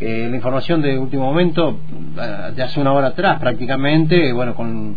Eh, la información de último momento, eh, de hace una hora atrás prácticamente, bueno, con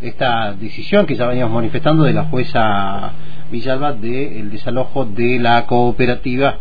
esta decisión que ya veníamos manifestando de la jueza Villalba del desalojo de la cooperativa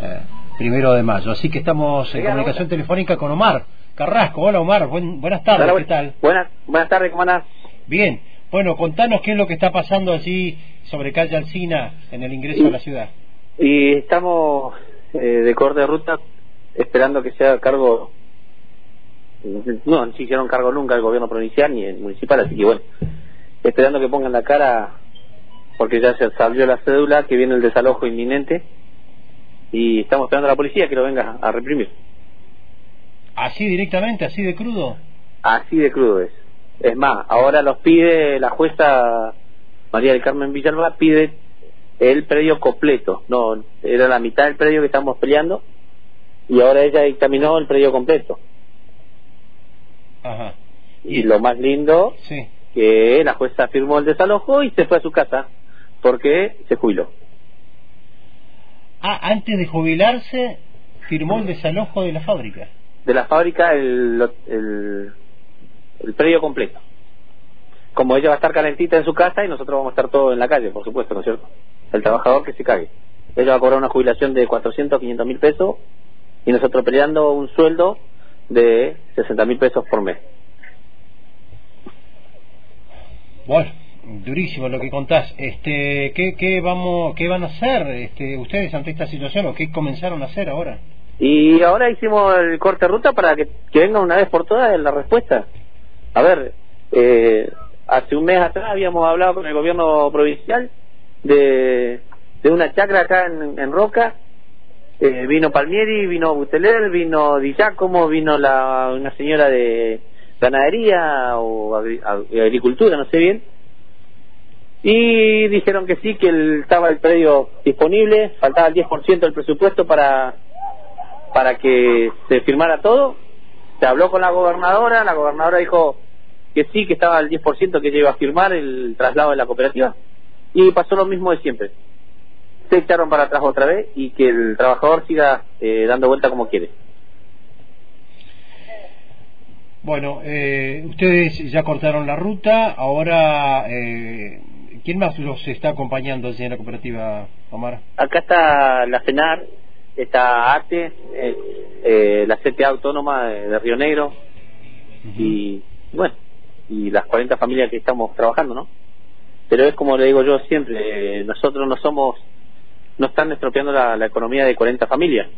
eh, primero de mayo. Así que estamos en comunicación telefónica con Omar Carrasco. Hola Omar, buenas tardes, ¿qué tal? Buenas, buenas tardes, ¿cómo andás? Bien, bueno, contanos qué es lo que está pasando allí sobre calle Alcina en el ingreso a la ciudad. Y estamos eh, de corte de ruta esperando que sea cargo no, no se hicieron cargo nunca el gobierno provincial ni el municipal, así que bueno, esperando que pongan la cara, porque ya se salió la cédula, que viene el desalojo inminente, y estamos esperando a la policía que lo venga a reprimir. ¿Así directamente, así de crudo? Así de crudo es. Es más, ahora los pide la jueza María del Carmen Villalba, pide el predio completo. No, era la mitad del predio que estamos peleando, y ahora ella dictaminó el predio completo. Ajá. Y lo más lindo, Sí. que la jueza firmó el desalojo y se fue a su casa porque se jubiló. Ah, antes de jubilarse, firmó el desalojo de la fábrica. De la fábrica el, el, el predio completo. Como ella va a estar calentita en su casa y nosotros vamos a estar todos en la calle, por supuesto, ¿no es cierto? El trabajador que se cague. Ella va a cobrar una jubilación de 400, 500 mil pesos y nosotros peleando un sueldo de 60 mil pesos por mes. Bueno, durísimo lo que contás. Este, ¿qué, qué vamos, qué van a hacer este, ustedes ante esta situación o qué comenzaron a hacer ahora? Y ahora hicimos el corte de ruta para que, que venga una vez por todas la respuesta. A ver, eh, hace un mes atrás habíamos hablado con el gobierno provincial de, de una chacra acá en, en Roca. Eh, vino Palmieri, vino Buteler, vino Di Giacomo, vino la, una señora de ganadería o agri- ag- agricultura, no sé bien. Y dijeron que sí, que estaba el predio disponible, faltaba el 10% del presupuesto para para que se firmara todo. Se habló con la gobernadora, la gobernadora dijo que sí, que estaba el 10% que ella iba a firmar el traslado de la cooperativa. Y pasó lo mismo de siempre. Se echaron para atrás otra vez y que el trabajador siga eh, dando vuelta como quiere. Bueno, eh, ustedes ya cortaron la ruta, ahora, eh, ¿quién más los está acompañando allí en la cooperativa, Omar? Acá está la CENAR, está ATE, eh, eh, la CTA Autónoma de, de Río Negro y bueno, y las 40 familias que estamos trabajando, ¿no? Pero es como le digo yo siempre, eh, nosotros no somos, no están estropeando la, la economía de 40 familias,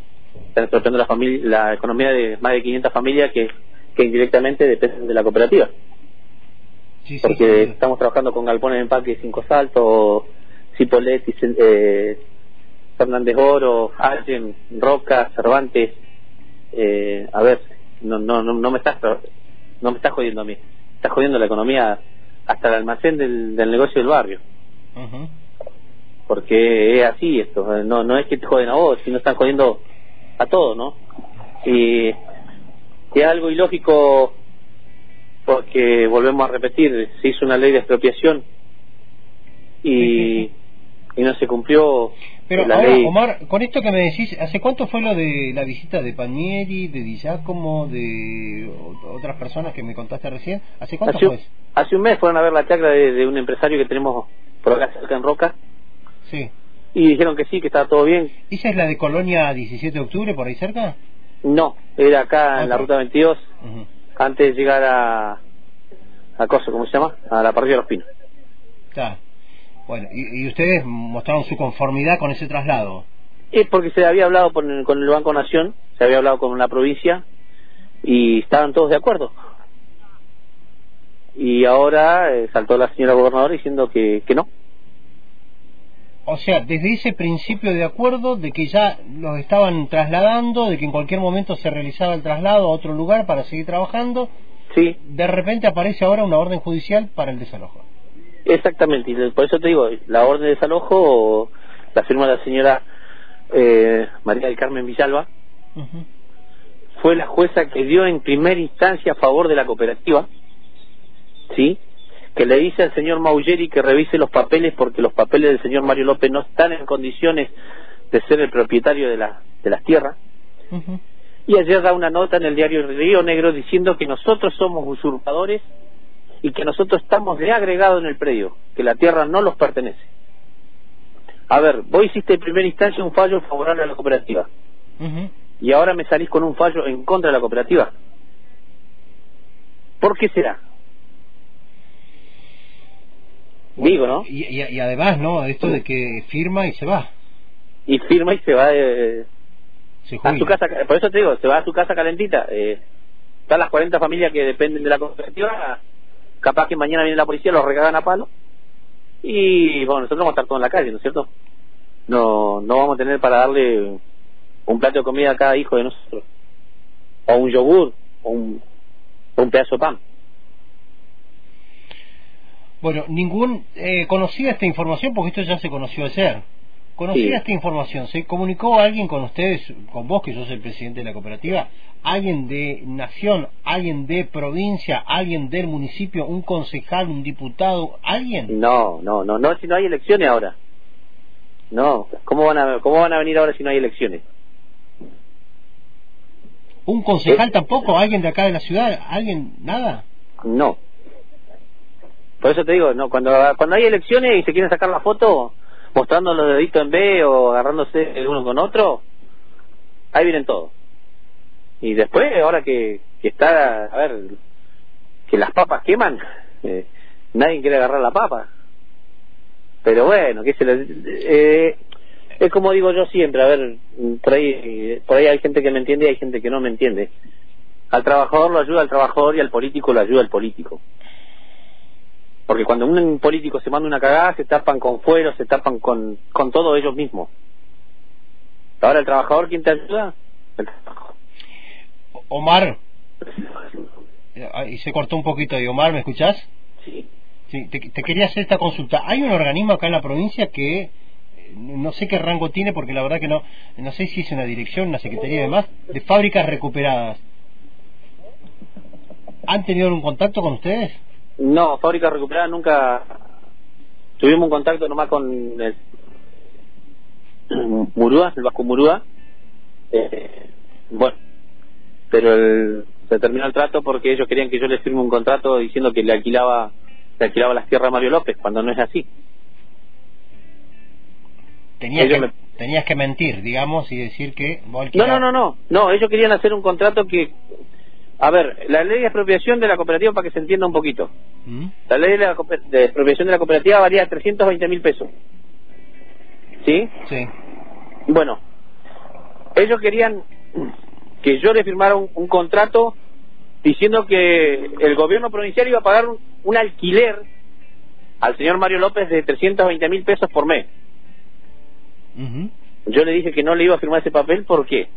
están estropeando la, familia, la economía de más de 500 familias que, que indirectamente dependen de la cooperativa. Sí, sí, Porque sí. estamos trabajando con galpones de empaque Cinco Saltos, Cipolet, eh, Fernández Oro, Allen, Roca, Cervantes. Eh, a ver, no, no, no, no me estás no me estás jodiendo a mí, estás jodiendo la economía hasta el almacén del, del negocio del barrio. Porque es así esto, no no es que te joden a vos, sino están jodiendo a todos, ¿no? Y es algo ilógico porque volvemos a repetir, se hizo una ley de expropiación y, y no se cumplió Pero la ahora, ley. Omar, con esto que me decís, ¿hace cuánto fue lo de la visita de Panieri, de Di Giacomo, de otras personas que me contaste recién? ¿Hace cuánto Hace, fue? hace un mes fueron a ver la chacra de, de un empresario que tenemos por acá cerca en Roca Sí. y dijeron que sí, que estaba todo bien. ¿Esa es la de Colonia 17 de octubre, por ahí cerca? No, era acá en la ruta 22, Ujú. antes de llegar a, a cosa, ¿cómo se llama? A la parrilla de los pinos. Está. Bueno, y, y ustedes mostraron su conformidad con ese traslado. Es porque se había hablado con el, con el Banco Nación, se había hablado con la provincia y estaban todos de acuerdo. Y ahora eh, saltó la señora gobernadora diciendo que, que no. O sea, desde ese principio de acuerdo de que ya los estaban trasladando, de que en cualquier momento se realizaba el traslado a otro lugar para seguir trabajando, Sí, de repente aparece ahora una orden judicial para el desalojo. exactamente. Y por eso te digo, la orden de desalojo la firma la señora eh, María del Carmen Villalba. Fue la jueza que dio en primera instancia a favor de la cooperativa. ¿Sí? Que le dice al señor Maugeri que revise los papeles porque los papeles del señor Mario López no están en condiciones de ser el propietario de, la, de las tierras. Y ayer da una nota en el diario Río Negro diciendo que nosotros somos usurpadores y que nosotros estamos de agregado en el predio, que la tierra no los pertenece. A ver, vos hiciste en primera instancia un fallo favorable a la cooperativa y ahora me salís con un fallo en contra de la cooperativa. ¿Por qué será? Digo, ¿no? Y, y, además, ¿no? Esto de que firma y se va. Y firma y se va de, a su casa. Por eso te digo, se va a su casa calentita. Eh, están las 40 familias que dependen de la cooperativa. Capaz que mañana viene la policía, los recagan a palo. Y bueno, nosotros vamos a estar todos en la calle, ¿no es cierto? No, no vamos a tener para darle un plato de comida a cada hijo de nosotros. O un yogur, o un, o un pedazo de pan. Bueno, ningún eh, conocía esta información porque esto ya se conoció ayer. Conocía esta información, ¿se comunicó alguien con ustedes, con vos que sos el presidente de la cooperativa? ¿Alguien de nación, alguien de provincia, alguien del municipio, un concejal, un diputado, alguien? No, no, no, no, si no hay elecciones ahora. No, ¿cómo van a, cómo van a venir ahora si no hay elecciones? ¿Un concejal tampoco? ¿Alguien de acá de la ciudad? ¿Alguien? ¿Nada? No, por eso te digo, no cuando cuando hay elecciones y se quieren sacar la foto mostrando los deditos en B o agarrándose uno con otro, ahí vienen todos. Y después, ahora que, que está, a ver, que las papas queman, eh, nadie quiere agarrar la papa. Pero bueno, que se eh, es como digo yo siempre, a ver, por ahí, por ahí hay gente que me entiende y hay gente que no me entiende. Al trabajador lo ayuda el trabajador y al político lo ayuda el político. Porque cuando un político se manda una cagada, se tapan con fuero, se tapan con, con todo ellos mismos. Ahora, ¿el trabajador quién te ayuda? El Omar. Y se cortó un poquito ahí. Omar, ¿me escuchás? Sí. sí te, te, quería hacer esta consulta. Hay un organismo acá en la provincia que eh, no sé qué rango tiene porque la verdad que no no sé si es una dirección, una secretaría y demás, de fábricas recuperadas. ¿Han tenido un contacto con ustedes? No, Fábrica Recuperada nunca tuvimos un contacto nomás con el Murúa, el Vasco Murúa. Eh, bueno, pero el, se terminó el trato porque ellos querían que yo les firme un contrato diciendo que le alquilaba le alquilaba las tierras a Mario López, cuando no es así. Tenías que, tenías que mentir, digamos, y decir que... no, no, no, no, no, ellos querían hacer un contrato que a ver, la ley de expropiación de la cooperativa, para que se entienda un poquito. ¿Mm? La ley de, la, de, expropiación de la cooperativa varía 320 mil pesos. ¿Sí? Sí. Bueno, ellos querían que yo le firmara un, contrato diciendo que el gobierno provincial iba a pagar un, alquiler al señor Mario López de 320 mil pesos por mes. Yo le dije que no le iba a firmar ese papel, ¿por qué?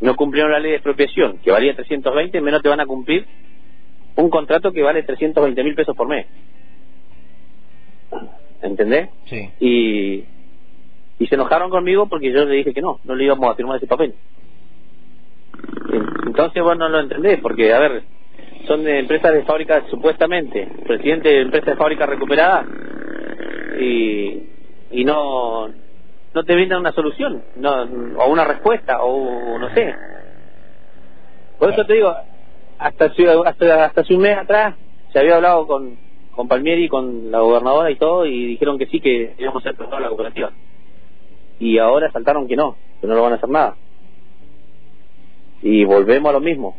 No cumplieron la ley de expropiación, que valía 320, menos te van a cumplir un contrato que vale 320 mil pesos por mes. ¿Entendés? Sí. Y, y se enojaron conmigo porque yo le dije que no, no le íbamos a firmar ese papel. Entonces vos no lo entendés, porque, a ver, son de empresas de fábrica, supuestamente, presidente de empresa de fábrica recuperada, y, y no no te brindan una solución, no, o una respuesta, o no sé. Por eso te digo, hasta, hasta, hasta hace un mes atrás se había hablado con, con Palmieri, con la gobernadora y todo, y dijeron que sí, que íbamos a hacer la cooperativa. Y ahora saltaron que no, que no lo van a hacer nada. Y volvemos a lo mismo.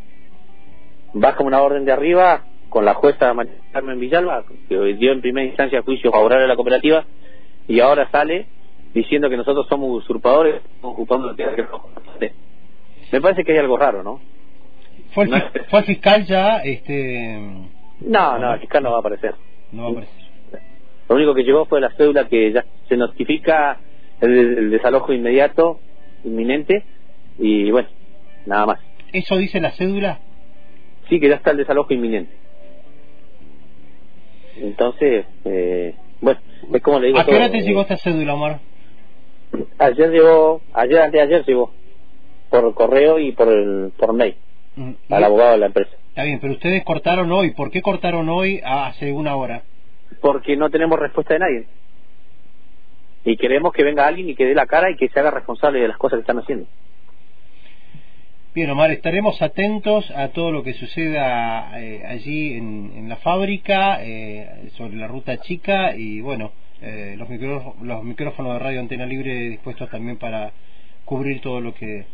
Baja una orden de arriba con la jueza Carmen Villalba, que dio en primera instancia juicio favorable a la cooperativa, y ahora sale diciendo que nosotros somos usurpadores, ocupando lo que Me parece que hay algo raro, ¿no? ¿Fue el, fiscal ya? este No, no, el fiscal no va a aparecer. No va a aparecer. Lo único que llegó fue la cédula que ya se notifica el, desalojo inmediato, inminente, y bueno, nada más. ¿Eso dice la cédula? Sí, que ya está el desalojo inminente. Entonces, eh, bueno, es como le digo. ¿A qué hora te llegó esta cédula, Omar? Ayer llegó, ayer, antes de ayer llegó, por correo y por el, por mail, mm, al abogado de la empresa. Está bien, pero ustedes cortaron hoy. ¿Por qué cortaron hoy hace una hora? Porque no tenemos respuesta de nadie. Y queremos que venga alguien y que dé la cara y que se haga responsable de las cosas que están haciendo. Bien, Omar, estaremos atentos a todo lo que suceda eh, allí en, la fábrica, eh, sobre la ruta chica y bueno, eh, los, los micrófonos de Radio Antena Libre dispuestos también para cubrir todo lo que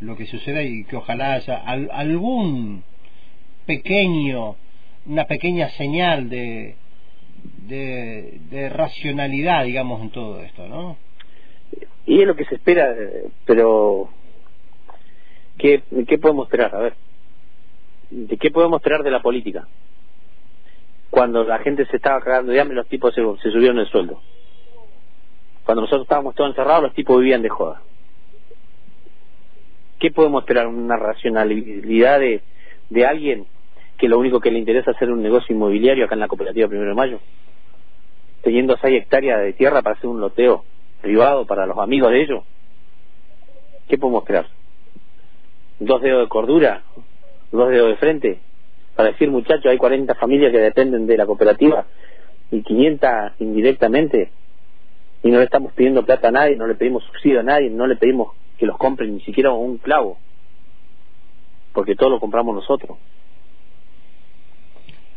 lo que suceda y que ojalá haya algún pequeño, una pequeña señal de, de, racionalidad, digamos, en todo esto, ¿no? Y es lo que se espera, pero ¿qué, podemos esperar? A ver, ¿de qué podemos esperar de la política? Cuando la gente se estaba cagando de hambre, los tipos se, subieron el sueldo. Cuando nosotros estábamos todos encerrados, los tipos vivían de joda. ¿Qué podemos esperar? ¿Una racionalidad de, de alguien que lo único que le interesa es hacer un negocio inmobiliario acá en la cooperativa Primero de Mayo? Teniendo seis hectáreas de tierra para hacer un loteo privado para los amigos de ellos. ¿Qué podemos esperar? ¿Dos dedos de cordura? ¿Dos dedos de frente? Para decir, muchachos, hay 40 familias que dependen de la cooperativa y 500 indirectamente y no le estamos pidiendo plata a nadie, no le pedimos subsidio a nadie, no le pedimos que los compren ni siquiera un clavo, porque todo lo compramos nosotros.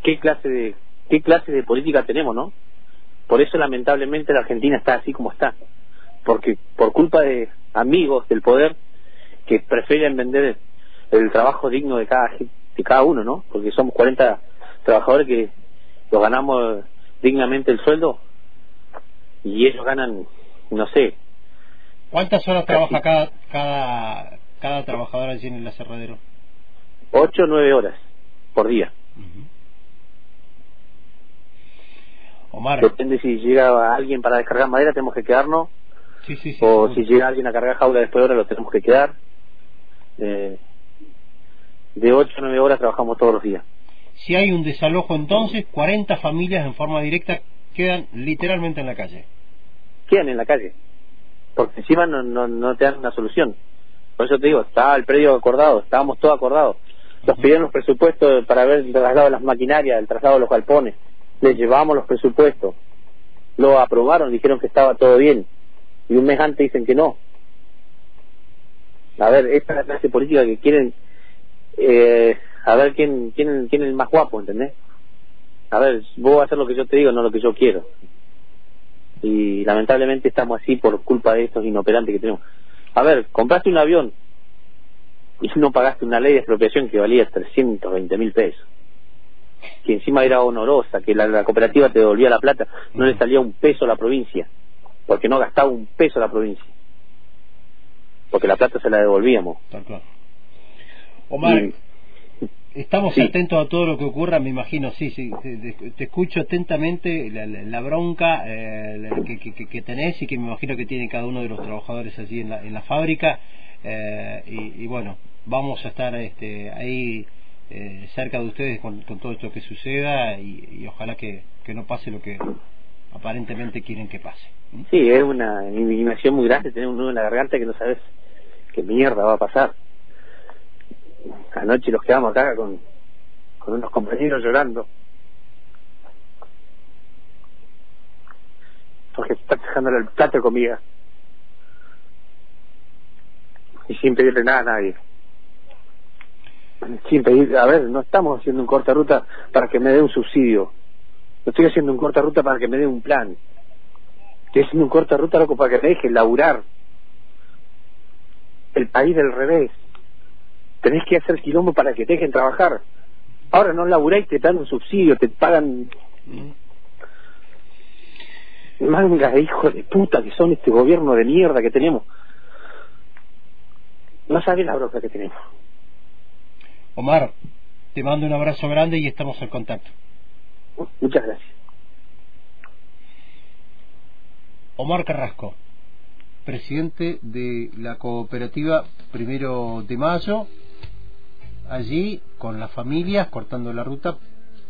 ¿Qué clase de qué clase de política tenemos, no? Por eso lamentablemente la Argentina está así como está, porque por culpa de amigos del poder que prefieren vender el, trabajo digno de cada de cada uno, ¿no? Porque somos 40 trabajadores que lo ganamos dignamente el sueldo y ellos ganan, no sé, ¿Cuántas horas trabaja cada, cada, cada trabajador allí en el aserradero? Ocho o nueve horas por día. Omar. Depende si llega alguien para descargar madera, tenemos que quedarnos. Sí, sí, sí, o si llega alguien a cargar jaula después de hora, lo tenemos que quedar. Eh, de ocho a nueve horas trabajamos todos los días. Si hay un desalojo entonces, 40 familias en forma directa quedan literalmente en la calle. Quedan en la calle porque encima no, no, no te dan una solución. Por eso te digo, estaba el predio acordado, estábamos todos acordados. Nos pidieron los presupuestos para ver el traslado de las maquinarias, el traslado de los galpones. Les llevamos los presupuestos. Lo aprobaron, dijeron que estaba todo bien. Y un mes antes dicen que no. A ver, esta es la clase política que quieren... Eh, a ver quién, quién, quién es el más guapo, ¿entendés? A ver, vos vas a hacer lo que yo te digo, no lo que yo quiero y lamentablemente estamos así por culpa de estos inoperantes que tenemos. A ver, compraste un avión y no pagaste una ley de expropiación que valía 320 mil pesos, que encima era honorosa, que la, cooperativa te devolvía la plata, no le salía un peso a la provincia, porque no gastaba un peso a la provincia, porque la plata se la devolvíamos. Omar, Estamos atentos a todo lo que ocurra, me imagino, sí, sí, te, escucho atentamente la, bronca eh, que, tenés y que me imagino que tiene cada uno de los trabajadores allí en la, en la fábrica eh, y, bueno, vamos a estar este, ahí eh, cerca de ustedes con, todo esto que suceda y, ojalá que, no pase lo que aparentemente quieren que pase. Sí, es una indignación muy grande tener un nudo en la garganta que no sabes qué mierda va a pasar anoche los quedamos acá con, con unos compañeros llorando. Porque está dejándole el plato de comida. Y sin pedirle nada a nadie. Sin pedir, a ver, no estamos haciendo un corta ruta para que me dé un subsidio. No estoy haciendo un corta ruta para que me dé un plan. Estoy haciendo un corta ruta, loco, para que me deje laburar. El país del revés tenés que hacer quilombo para que te dejen trabajar. Ahora no laburáis, te dan un subsidio, te pagan manga de hijos de puta que son este gobierno de mierda que tenemos. No sabes la broca que tenemos. Omar, te mando un abrazo grande y estamos en contacto. Muchas gracias. Omar Carrasco, presidente de la cooperativa Primero de Mayo, allí con las familias cortando la ruta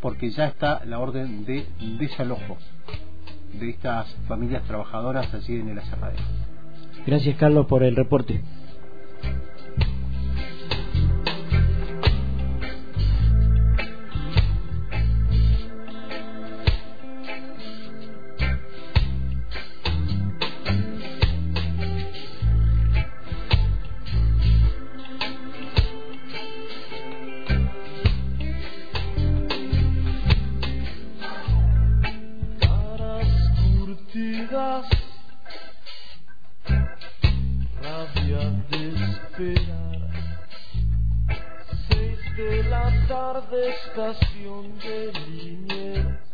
porque ya está la orden de desalojo de estas familias trabajadoras allí en el aserradero. Gracias Carlos por el reporte.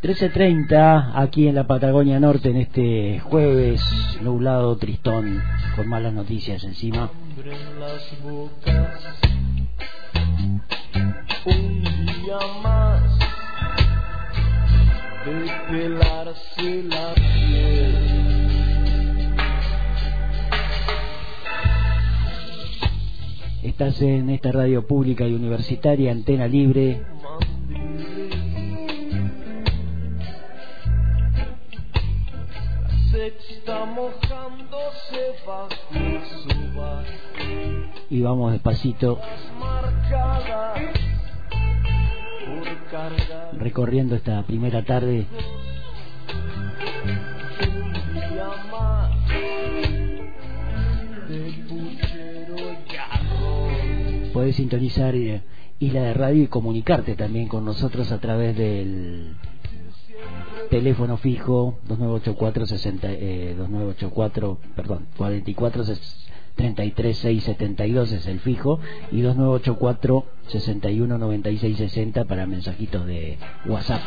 13.30 aquí en la Patagonia Norte en este jueves nublado tristón con malas noticias encima. Un día más de pelarse la piel. Estás en esta radio pública y universitaria, antena libre. Y vamos despacito. Recorriendo esta primera tarde. Puedes sintonizar eh, Isla de Radio y comunicarte también con nosotros a través del teléfono fijo 2984 60, eh, 2984 perdón 44 33 672 es el fijo y 2984 61 96 60 para mensajitos de WhatsApp.